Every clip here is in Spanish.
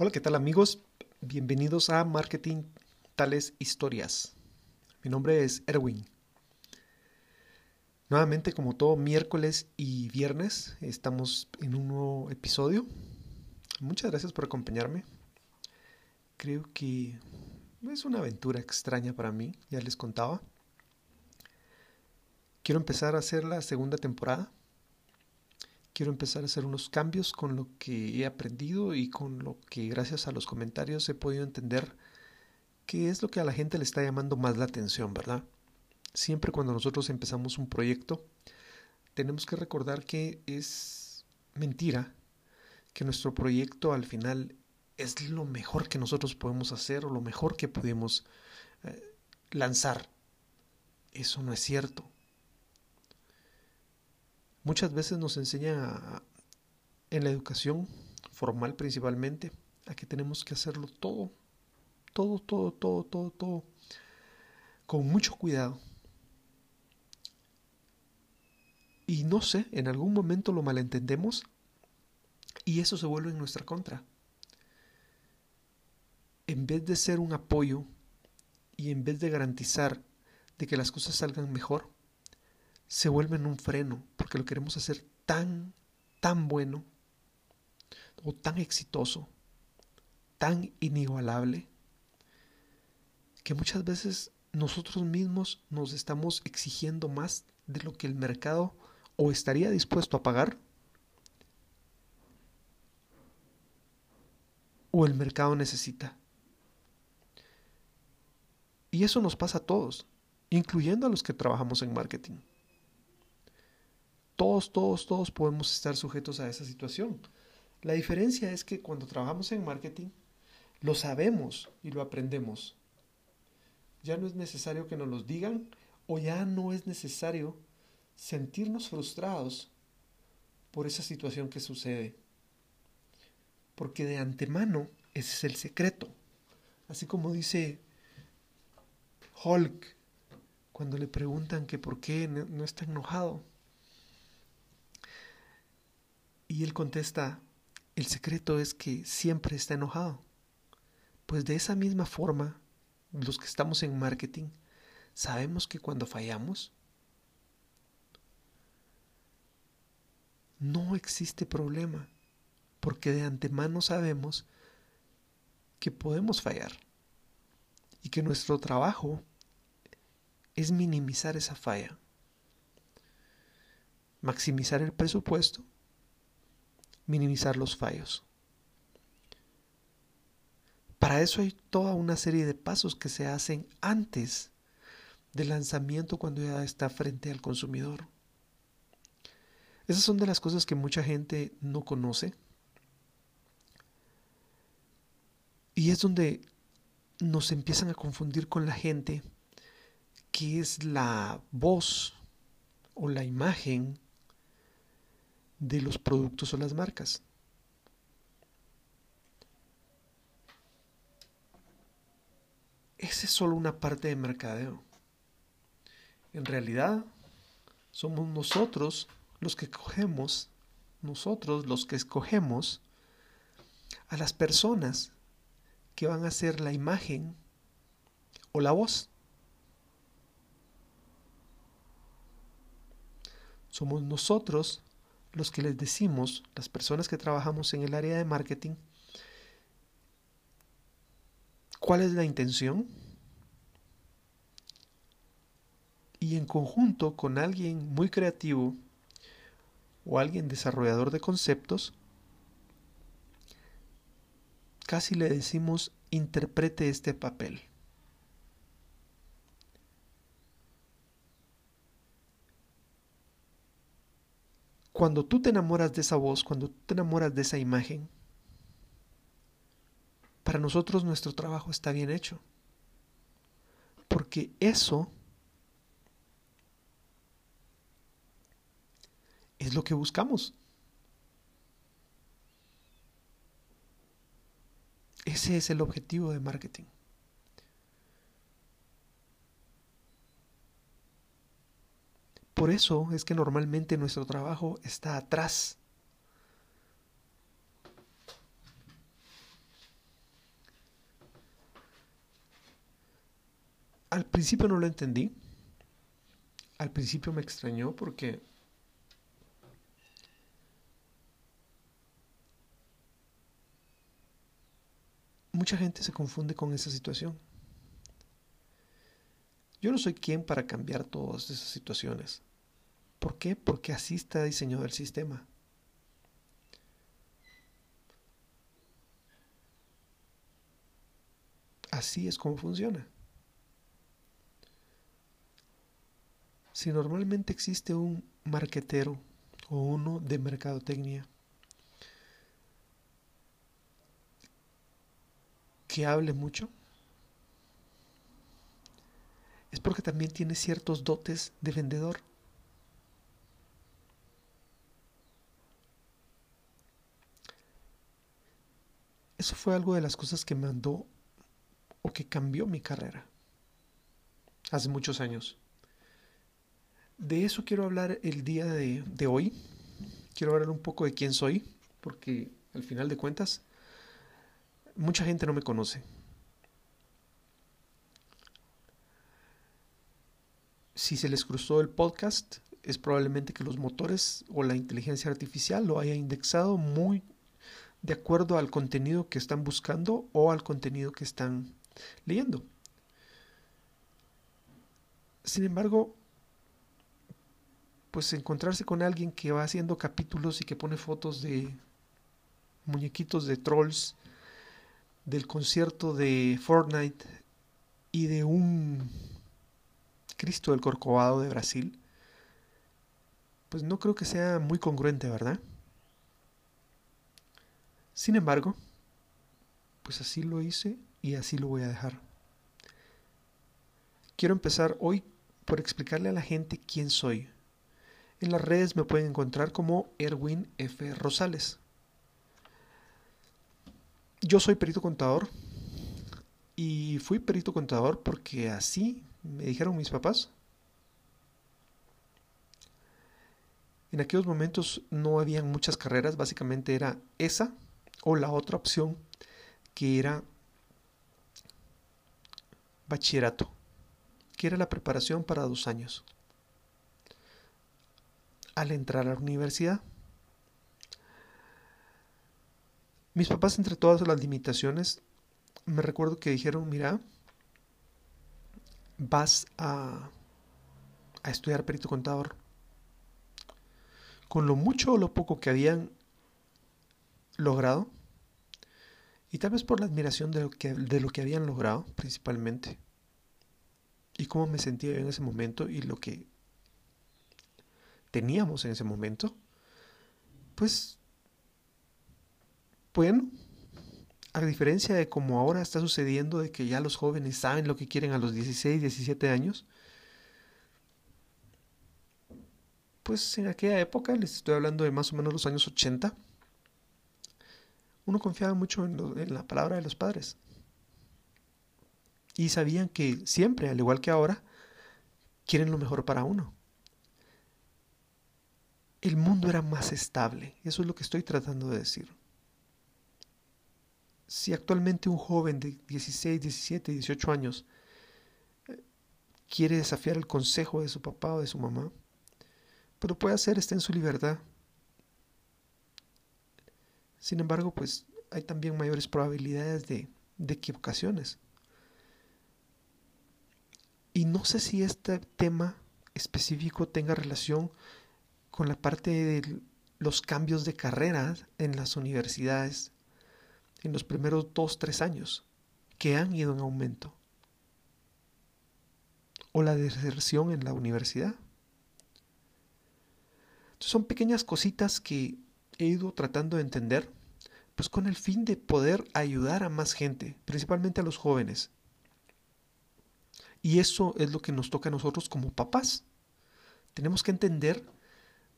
Hola, ¿qué tal amigos? Bienvenidos a Marketing Tales Historias. Mi nombre es Erwin. Nuevamente, como todo miércoles y viernes, estamos en un nuevo episodio. Muchas gracias por acompañarme. Creo que es una aventura extraña para mí, ya les contaba. Quiero empezar a hacer la segunda temporada quiero empezar a hacer unos cambios con lo que he aprendido y con lo que gracias a los comentarios he podido entender qué es lo que a la gente le está llamando más la atención, ¿verdad? Siempre cuando nosotros empezamos un proyecto, tenemos que recordar que es mentira que nuestro proyecto al final es lo mejor que nosotros podemos hacer o lo mejor que podemos eh, lanzar. Eso no es cierto muchas veces nos enseña en la educación formal principalmente a que tenemos que hacerlo todo, todo, todo, todo, todo, todo, con mucho cuidado. Y no sé, en algún momento lo malentendemos y eso se vuelve en nuestra contra. En vez de ser un apoyo y en vez de garantizar de que las cosas salgan mejor, se vuelven un freno porque lo queremos hacer tan, tan bueno o tan exitoso, tan inigualable, que muchas veces nosotros mismos nos estamos exigiendo más de lo que el mercado o estaría dispuesto a pagar o el mercado necesita. Y eso nos pasa a todos, incluyendo a los que trabajamos en marketing. Todos, todos, todos podemos estar sujetos a esa situación. La diferencia es que cuando trabajamos en marketing, lo sabemos y lo aprendemos. Ya no es necesario que nos lo digan o ya no es necesario sentirnos frustrados por esa situación que sucede. Porque de antemano ese es el secreto. Así como dice Hulk cuando le preguntan que por qué no está enojado. Y él contesta, el secreto es que siempre está enojado. Pues de esa misma forma, los que estamos en marketing, sabemos que cuando fallamos, no existe problema, porque de antemano sabemos que podemos fallar y que nuestro trabajo es minimizar esa falla, maximizar el presupuesto minimizar los fallos. Para eso hay toda una serie de pasos que se hacen antes del lanzamiento cuando ya está frente al consumidor. Esas son de las cosas que mucha gente no conoce. Y es donde nos empiezan a confundir con la gente que es la voz o la imagen de los productos o las marcas. Esa es solo una parte de mercadeo. En realidad, somos nosotros los que cogemos, nosotros los que escogemos a las personas que van a ser la imagen o la voz. Somos nosotros los que les decimos, las personas que trabajamos en el área de marketing, cuál es la intención y en conjunto con alguien muy creativo o alguien desarrollador de conceptos, casi le decimos interprete este papel. Cuando tú te enamoras de esa voz, cuando tú te enamoras de esa imagen, para nosotros nuestro trabajo está bien hecho. Porque eso es lo que buscamos. Ese es el objetivo de marketing. Por eso es que normalmente nuestro trabajo está atrás. Al principio no lo entendí. Al principio me extrañó porque mucha gente se confunde con esa situación. Yo no soy quien para cambiar todas esas situaciones. ¿Por qué? Porque así está diseñado el sistema. Así es como funciona. Si normalmente existe un marquetero o uno de mercadotecnia que hable mucho, es porque también tiene ciertos dotes de vendedor. Eso fue algo de las cosas que mandó o que cambió mi carrera hace muchos años. De eso quiero hablar el día de, hoy. Quiero hablar un poco de quién soy, porque al final de cuentas, mucha gente no me conoce. Si se les cruzó el podcast, es probablemente que los motores o la inteligencia artificial lo haya indexado muy de acuerdo al contenido que están buscando o al contenido que están leyendo. Sin embargo, pues encontrarse con alguien que va haciendo capítulos y que pone fotos de muñequitos de trolls, del concierto de Fortnite y de un Cristo del Corcovado de Brasil, pues no creo que sea muy congruente, ¿verdad? Sin embargo, pues así lo hice y así lo voy a dejar. Quiero empezar hoy por explicarle a la gente quién soy. En las redes me pueden encontrar como Erwin F. Rosales. Yo soy perito contador y fui perito contador porque así me dijeron mis papás. En aquellos momentos no habían muchas carreras, básicamente era esa o la otra opción que era bachillerato, que era la preparación para dos años. Al entrar a la universidad, mis papás entre todas las limitaciones, me recuerdo que dijeron, mira, vas a, a estudiar perito contador. Con lo mucho o lo poco que habían logrado, y tal vez por la admiración de lo que, de lo que habían logrado, principalmente. Y cómo me sentía en ese momento y lo que teníamos en ese momento. Pues, bueno, a diferencia de como ahora está sucediendo, de que ya los jóvenes saben lo que quieren a los 16, 17 años, pues en aquella época, les estoy hablando de más o menos los años 80, uno confiaba mucho en, la palabra de los padres. Y sabían que siempre, al igual que ahora, quieren lo mejor para uno. El mundo era más estable. Eso es lo que estoy tratando de decir. Si actualmente un joven de 16, 17, 18 años eh, quiere desafiar el consejo de su papá o de su mamá, pero puede hacer, está en su libertad. Sin embargo, pues hay también mayores probabilidades de, equivocaciones. Y no sé si este tema específico tenga relación con la parte de los cambios de carrera en las universidades en los primeros dos, tres años, que han ido en aumento. O la deserción en la universidad. son pequeñas cositas que he ido tratando de entender, pues con el fin de poder ayudar a más gente, principalmente a los jóvenes. Y eso es lo que nos toca a nosotros como papás. Tenemos que entender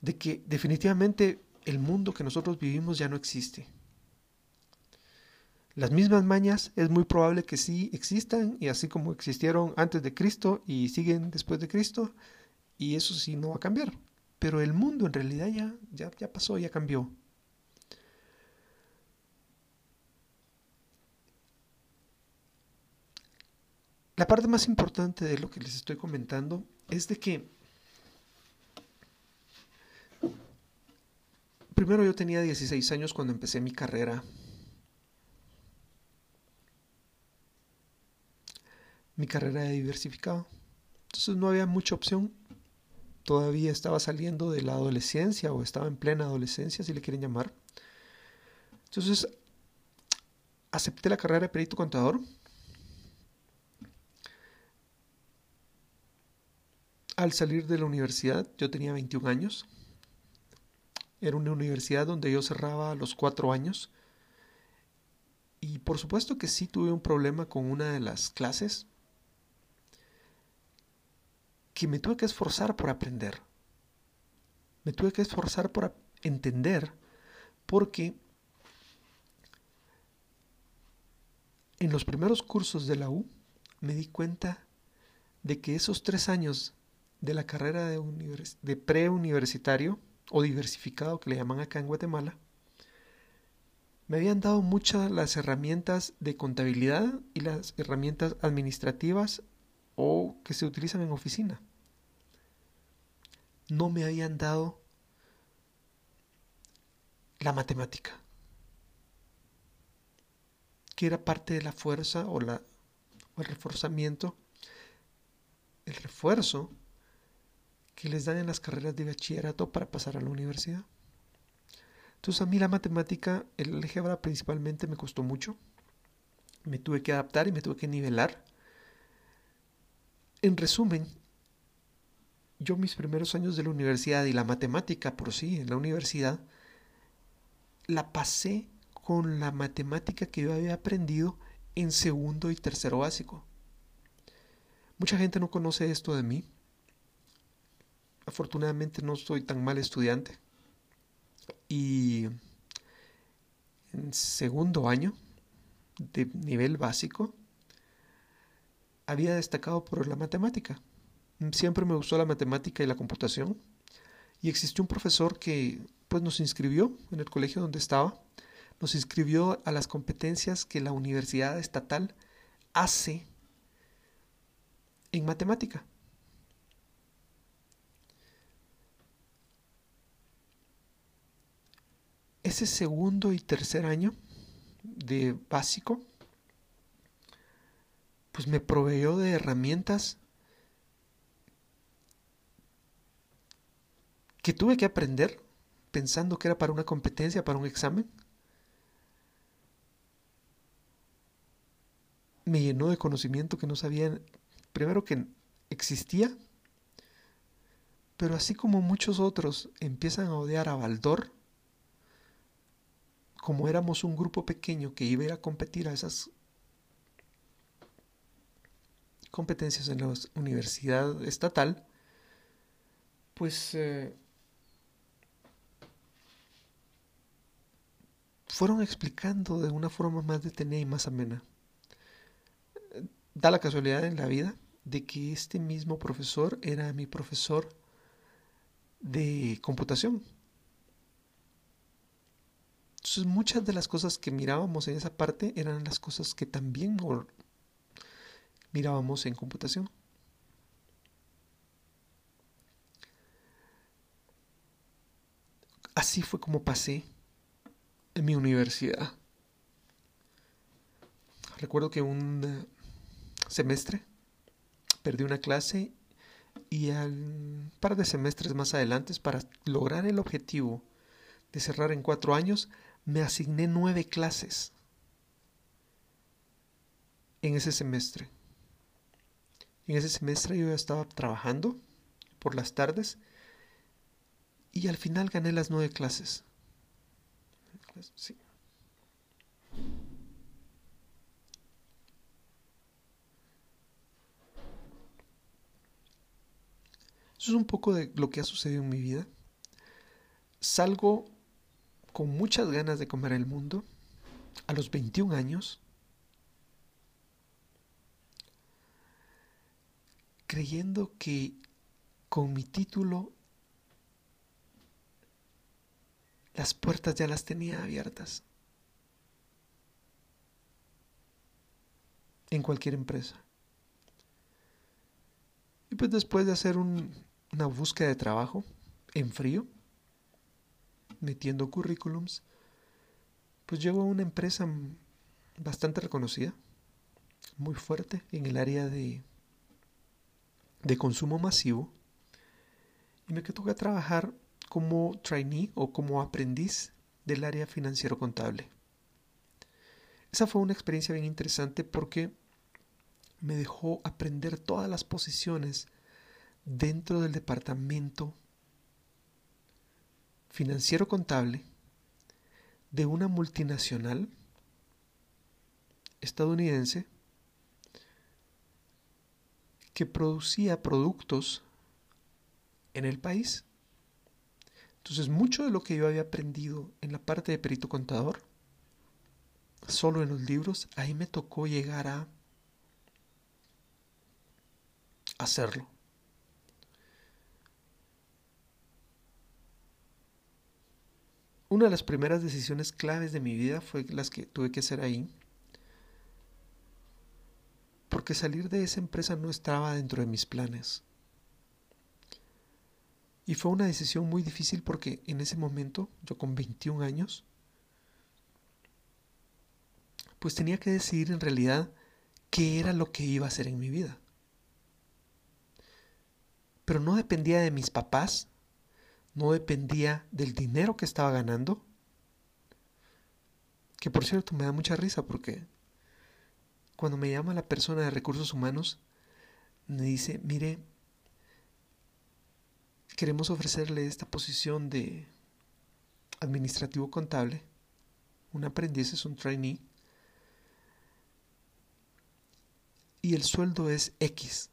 de que definitivamente el mundo que nosotros vivimos ya no existe. Las mismas mañas es muy probable que sí existan y así como existieron antes de Cristo y siguen después de Cristo, y eso sí no va a cambiar. Pero el mundo en realidad ya, ya, ya pasó, ya cambió. la parte más importante de lo que les estoy comentando es de que primero yo tenía 16 años cuando empecé mi carrera. Mi carrera de diversificado. Entonces no había mucha opción. Todavía estaba saliendo de la adolescencia o estaba en plena adolescencia, si le quieren llamar. Entonces acepté la carrera de perito contador Al salir de la universidad, yo tenía 21 años. Era una universidad donde yo cerraba los cuatro años. Y por supuesto que sí tuve un problema con una de las clases que me tuve que esforzar por aprender. Me tuve que esforzar por entender porque en los primeros cursos de la U me di cuenta de que esos tres años de la carrera de, de preuniversitario o diversificado que le llaman acá en Guatemala, me habían dado muchas las herramientas de contabilidad y las herramientas administrativas o que se utilizan en oficina. No me habían dado la matemática, que era parte de la fuerza o, la, el reforzamiento, el refuerzo que les dan en las carreras de bachillerato para pasar a la universidad. Entonces a mí la matemática, el álgebra principalmente me costó mucho. Me tuve que adaptar y me tuve que nivelar. En resumen, yo mis primeros años de la universidad y la matemática por sí en la universidad, la pasé con la matemática que yo había aprendido en segundo y tercero básico. Mucha gente no conoce esto de mí, afortunadamente no soy tan mal estudiante. Y en segundo año de nivel básico había destacado por la matemática. Siempre me gustó la matemática y la computación. Y existió un profesor que pues nos inscribió en el colegio donde estaba, nos inscribió a las competencias que la universidad estatal hace en matemática. ese segundo y tercer año de básico, pues me proveyó de herramientas que tuve que aprender pensando que era para una competencia, para un examen. Me llenó de conocimiento que no sabía, primero que existía, pero así como muchos otros empiezan a odiar a Baldor, como éramos un grupo pequeño que iba a a competir a esas competencias en la universidad estatal, pues eh, fueron explicando de una forma más detenida y más amena. Da la casualidad en la vida de que este mismo profesor era mi profesor de computación. Entonces muchas de las cosas que mirábamos en esa parte eran las cosas que también mirábamos en computación. Así fue como pasé en mi universidad. Recuerdo que un eh, semestre perdí una clase y al par de semestres más adelante para lograr el objetivo de cerrar en cuatro años me asigné nueve clases en ese semestre. En ese semestre yo ya estaba trabajando por las tardes y al final gané las nueve clases. Sí. Eso es un poco de lo que ha sucedido en mi vida. Salgo con muchas ganas de comer el mundo, a los 21 años, creyendo que con mi título las puertas ya las tenía abiertas en cualquier empresa. pues después de hacer una búsqueda de trabajo en frío, metiendo currículums, pues llegó a una empresa bastante reconocida, muy fuerte en el área de, de consumo masivo, y me toca trabajar como trainee o como aprendiz del área financiero contable. Esa fue una experiencia bien interesante porque me dejó aprender todas las posiciones dentro del departamento financiero contable de una multinacional estadounidense que producía productos en el país. Entonces, mucho de lo que yo había aprendido en la parte de perito contador, solo en los libros, ahí me tocó llegar a hacerlo. Una de las primeras decisiones claves de mi vida fue las que tuve que hacer ahí, porque salir de esa empresa no estaba dentro de mis planes. Y fue una decisión muy difícil porque en ese momento, yo con 21 años, pues tenía que decidir en realidad qué era lo que iba a hacer en mi vida. Pero no dependía de mis papás, no dependía del dinero que estaba ganando, que por cierto me da mucha risa porque cuando me llama la persona de recursos humanos, me dice, mire, queremos ofrecerle esta posición de administrativo contable. Un aprendiz es un trainee. Y el sueldo es X.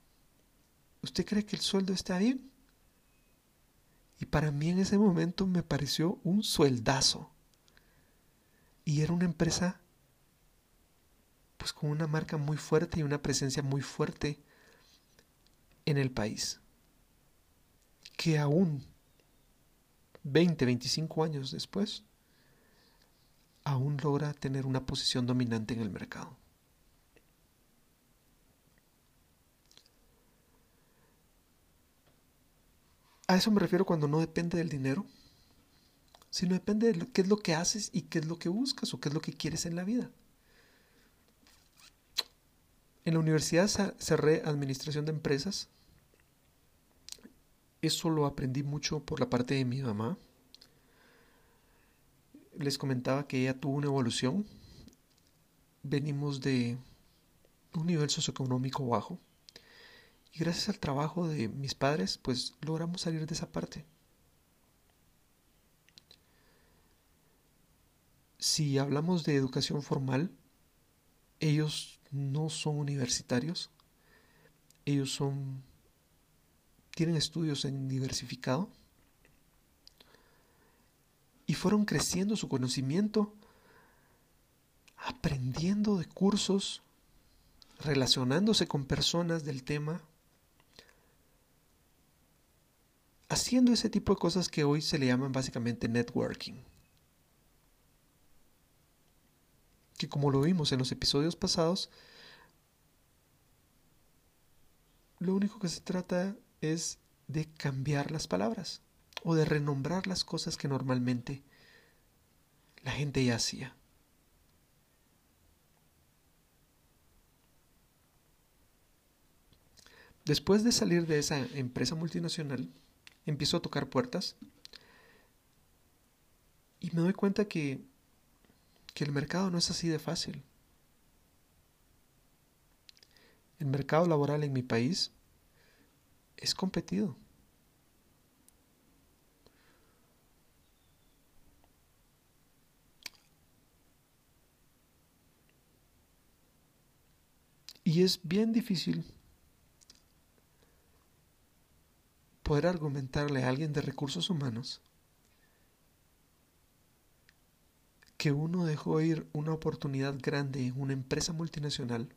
¿Usted cree que el sueldo está bien? Y para mí en ese momento me pareció un sueldazo. Y era una empresa pues con una marca muy fuerte y una presencia muy fuerte en el país que aún 20, 25 años después, aún logra tener una posición dominante en el mercado. A eso me refiero cuando no depende del dinero, sino depende de qué es lo que haces y qué es lo que buscas o qué es lo que quieres en la vida. En la universidad cerré administración de empresas eso lo aprendí mucho por la parte de mi mamá. Les comentaba que ella tuvo una evolución. Venimos de un nivel socioeconómico bajo. Y gracias al trabajo de mis padres, pues logramos salir de esa parte. Si hablamos de educación formal, ellos no son universitarios. Ellos son tienen estudios en diversificado y fueron creciendo su conocimiento, aprendiendo de cursos, relacionándose con personas del tema, haciendo ese tipo de cosas que hoy se le llaman básicamente networking. Que como lo vimos en los episodios pasados, lo único que se trata es de cambiar las palabras o de renombrar las cosas que normalmente la gente ya hacía. Después de salir de esa empresa multinacional, empiezo a tocar puertas y me doy cuenta que, que el mercado no es así de fácil. El mercado laboral en mi país es competido. Y es bien difícil poder argumentarle a alguien de recursos humanos que uno dejó ir una oportunidad grande en una empresa multinacional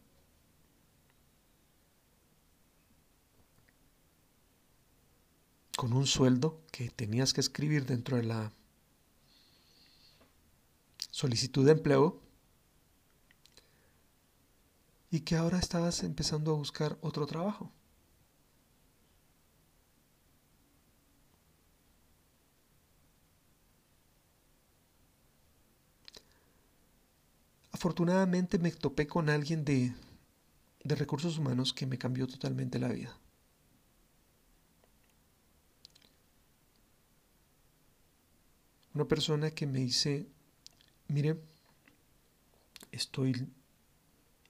con un sueldo que tenías que escribir dentro de la solicitud de empleo y que ahora estabas empezando a buscar otro trabajo. Afortunadamente me topé con alguien de, de recursos humanos que me cambió totalmente la vida. Una persona que me dice, mire, estoy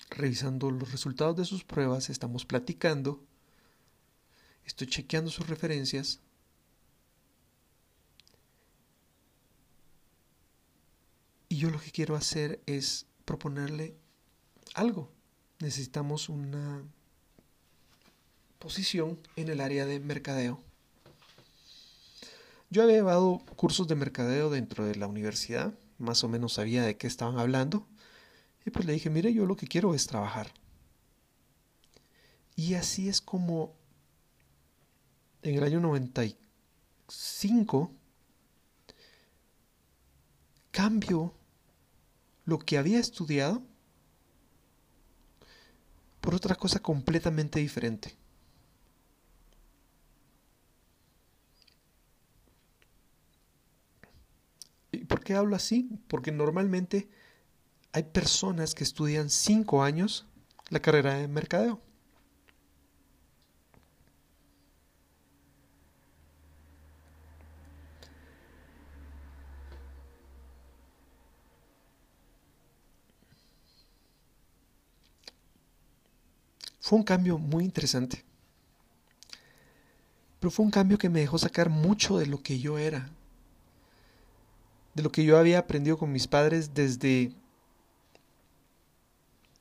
revisando los resultados de sus pruebas, estamos platicando, estoy chequeando sus referencias. Y yo lo que quiero hacer es proponerle algo. Necesitamos una posición en el área de mercadeo. Yo había llevado cursos de mercadeo dentro de la universidad, más o menos sabía de qué estaban hablando, y pues le dije, mire, yo lo que quiero es trabajar. Y así es como en el año 95 cambio lo que había estudiado por otra cosa completamente diferente. ¿Por qué hablo así? Porque normalmente hay personas que estudian cinco años la carrera de mercadeo. Fue un cambio muy interesante. Pero fue un cambio que me dejó sacar mucho de lo que yo era de lo que yo había aprendido con mis padres desde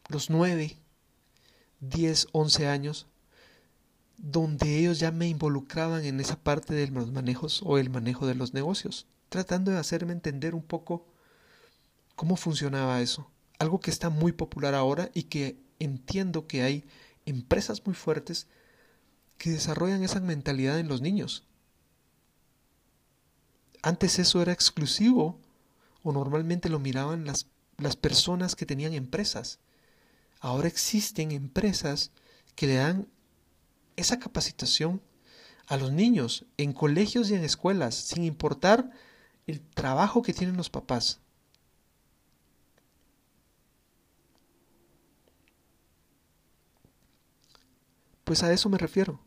los 9, 10, 11 años, donde ellos ya me involucraban en esa parte de los manejos o el manejo de los negocios, tratando de hacerme entender un poco cómo funcionaba eso. Algo que está muy popular ahora y que entiendo que hay empresas muy fuertes que desarrollan esa mentalidad en los niños. Antes eso era exclusivo o normalmente lo miraban las, las personas que tenían empresas. Ahora existen empresas que le dan esa capacitación a los niños en colegios y en escuelas, sin importar el trabajo que tienen los papás. Pues a eso me refiero.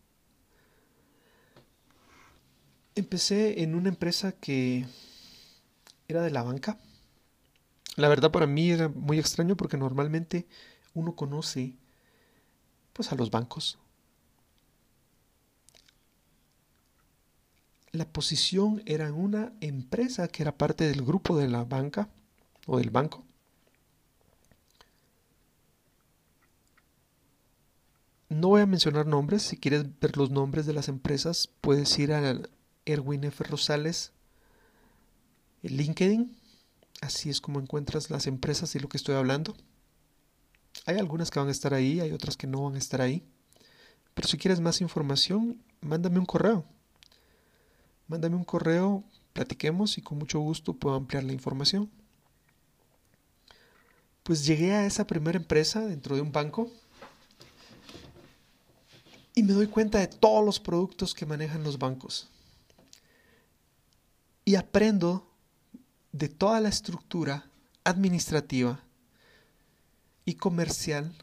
Empecé en una empresa que era de la banca. La verdad para mí era muy extraño porque normalmente uno conoce pues a los bancos. La posición era en una empresa que era parte del grupo de la banca o del banco. No voy a mencionar nombres, si quieres ver los nombres de las empresas puedes ir a Erwin F. Rosales, LinkedIn. Así es como encuentras las empresas y lo que estoy hablando. Hay algunas que van a estar ahí, hay otras que no van a estar ahí. Pero si quieres más información, mándame un correo. Mándame un correo, platiquemos y con mucho gusto puedo ampliar la información. Pues llegué a esa primera empresa dentro de un banco y me doy cuenta de todos los productos que manejan los bancos y aprendo de toda la estructura administrativa y comercial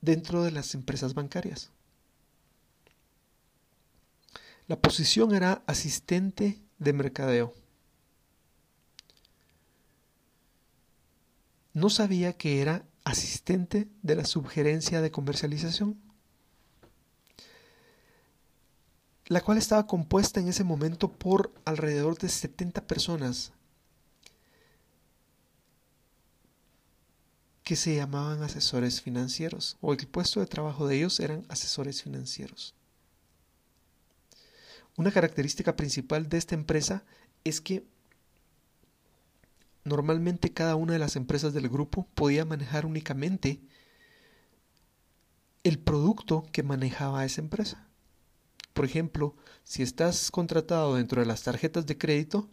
dentro de las empresas bancarias. La posición era asistente de mercadeo. No sabía que era asistente de la subgerencia de comercialización. La cual estaba compuesta en ese momento por alrededor de 70 personas que se llamaban asesores financieros, o el puesto de trabajo de ellos eran asesores financieros. Una característica principal de esta empresa es que normalmente cada una de las empresas del grupo podía manejar únicamente el producto que manejaba esa empresa. Por ejemplo, si estás contratado dentro de las tarjetas de crédito,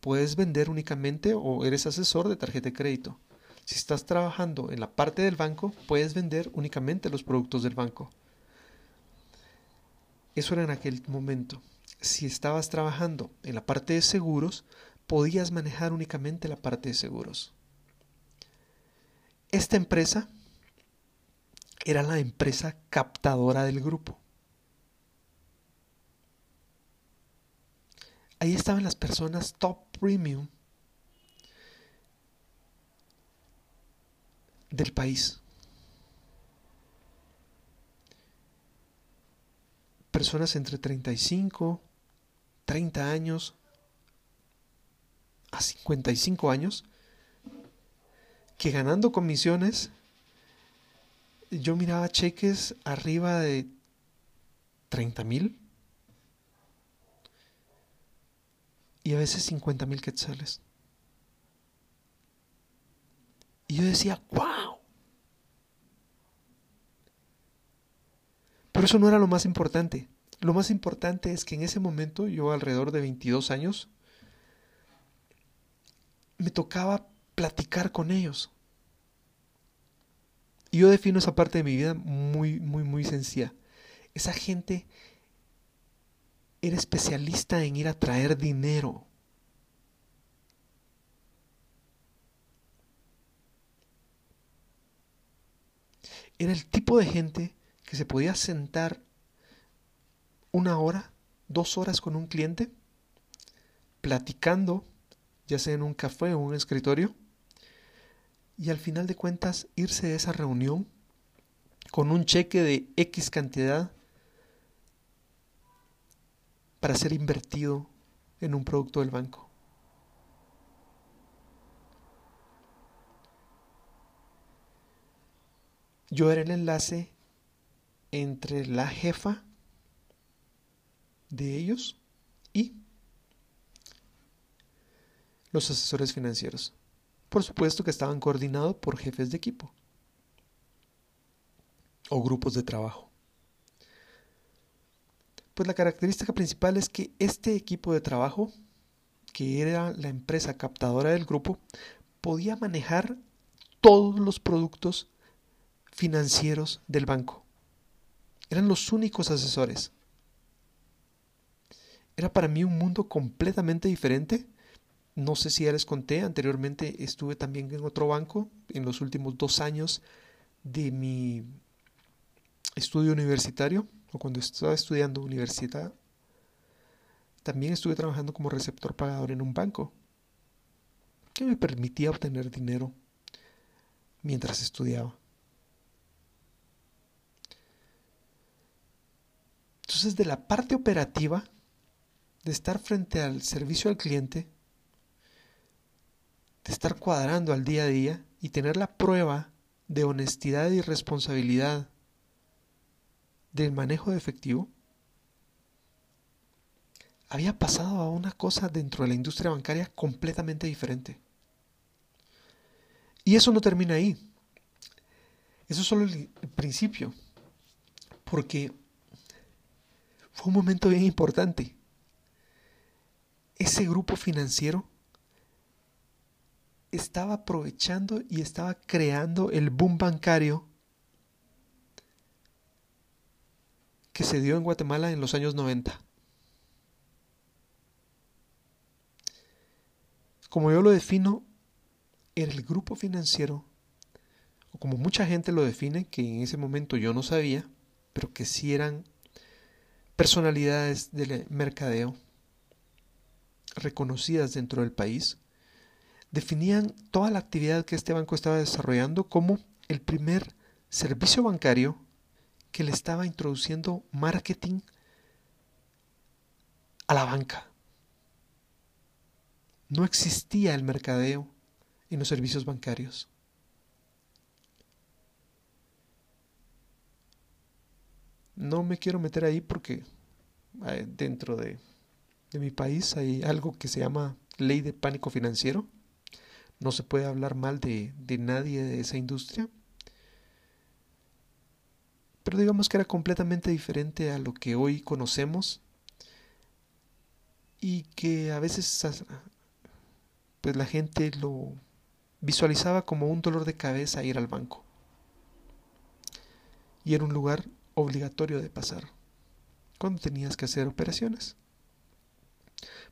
puedes vender únicamente o eres asesor de tarjeta de crédito. Si estás trabajando en la parte del banco, puedes vender únicamente los productos del banco. Eso era en aquel momento. Si estabas trabajando en la parte de seguros, podías manejar únicamente la parte de seguros. esta empresa era la empresa captadora del grupo. Ahí estaban las personas top premium del país. Personas entre 35, 30 años a 55 años que ganando comisiones yo miraba cheques arriba de 30 mil y a veces 50 mil quetzales. Y yo decía, wow. Pero eso no era lo más importante. Lo más importante es que en ese momento, yo alrededor de 22 años, me tocaba platicar con ellos. Y yo defino esa parte de mi vida muy, muy, muy sencilla. Esa gente era especialista en ir a traer dinero. Era el tipo de gente que se podía sentar una hora, dos horas con un cliente, platicando, ya sea en un café o un escritorio, y al final de cuentas irse de esa reunión con un cheque de X cantidad para ser invertido en un producto del banco. Yo era el enlace entre la jefa de ellos y los asesores financieros. Por supuesto que estaban coordinados por jefes de equipo o grupos de trabajo. Pues la característica principal es que este equipo de trabajo, que era la empresa captadora del grupo, podía manejar todos los productos financieros del banco. Eran los únicos asesores. Era para mí un mundo completamente diferente no sé si ya les conté, anteriormente estuve también en otro banco en los últimos dos años de mi estudio universitario cuando estaba estudiando universidad. También estuve trabajando como receptor pagador en un banco que me permitía obtener dinero mientras estudiaba. Entonces, de la parte operativa, de estar frente al servicio al cliente, de estar cuadrando al día a día y tener la prueba de honestidad y responsabilidad del manejo de efectivo, había pasado a una cosa dentro de la industria bancaria completamente diferente. Y eso no termina ahí. Eso es solo el principio. Porque fue un momento bien importante. Ese grupo financiero estaba aprovechando y estaba creando el boom bancario que se dio en Guatemala en los años 90. Como yo lo defino, era el grupo financiero, o como mucha gente lo define, que en ese momento yo no sabía, pero que sí eran personalidades del mercadeo reconocidas dentro del país, definían toda la actividad que este banco estaba desarrollando como el primer servicio bancario que le estaba introduciendo marketing a la banca. No existía el mercadeo en los servicios bancarios. No me quiero meter ahí porque eh, dentro de, de mi país hay algo que se llama ley de pánico financiero no se puede hablar mal de, nadie de esa industria. Pero digamos que era completamente diferente a lo que hoy conocemos y que a veces pues la gente lo visualizaba como un dolor de cabeza ir al banco. Y era un lugar obligatorio de pasar cuando tenías que hacer operaciones.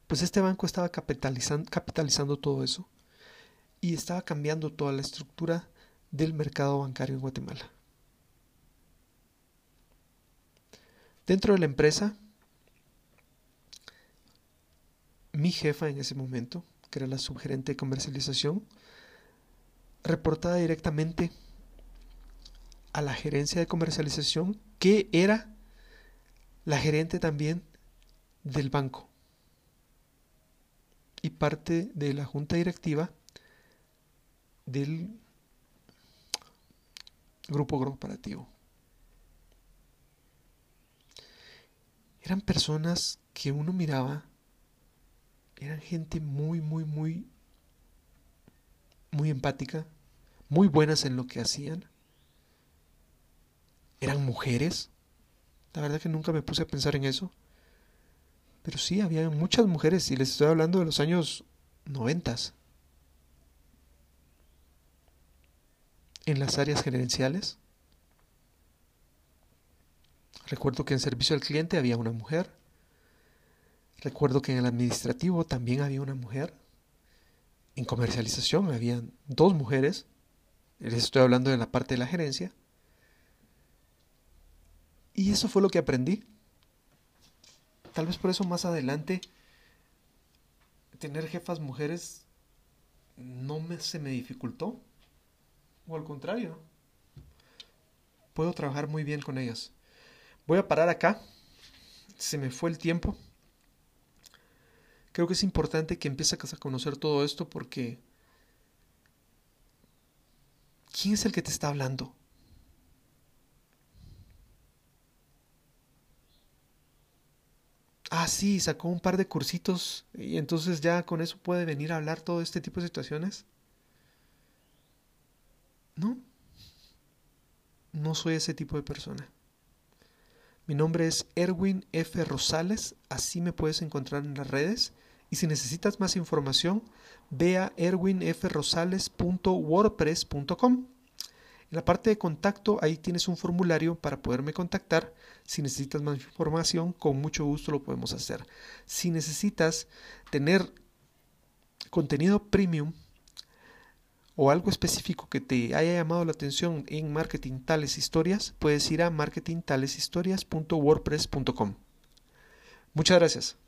Pues este banco estaba capitalizando, capitalizando todo eso y estaba cambiando toda la estructura del mercado bancario en Guatemala. Dentro de la empresa, mi jefa en ese momento, que era la subgerente de comercialización, reportaba directamente a la gerencia de comercialización, que era la gerente también del banco y parte de la junta directiva del grupo corporativo. Eran personas que uno miraba, eran gente muy, muy, muy, muy empática, muy buenas en lo que hacían. Eran mujeres. La verdad que nunca me puse a pensar en eso. Pero sí, había muchas mujeres y les estoy hablando de los años noventas. En las áreas gerenciales. Recuerdo que en servicio al cliente había una mujer. Recuerdo que en el administrativo también había una mujer. En comercialización había dos mujeres. Les estoy hablando de la parte de la gerencia. Y eso fue lo que aprendí. Tal vez por eso más adelante tener jefas mujeres no me, se me dificultó. O al contrario, puedo trabajar muy bien con ellas. Voy a parar acá. Se me fue el tiempo. Creo que es importante que empieces a conocer todo esto porque ¿quién es el que te está hablando? ah, sí, sacó un par de cursitos y entonces ya con eso puede venir a hablar todo este tipo de situaciones. No, no soy ese tipo de persona. Mi nombre es Erwin F. Rosales, así me puedes encontrar en las redes. Y si necesitas más información, ve a erwinfrosales.wordpress.com. En la parte de contacto, ahí tienes un formulario para poderme contactar. Si necesitas más información, con mucho gusto lo podemos hacer. Si necesitas tener contenido premium o algo específico que te haya llamado la atención en Marketing Tales Historias, puedes ir a marketingtaleshistorias.wordpress.com. Muchas gracias.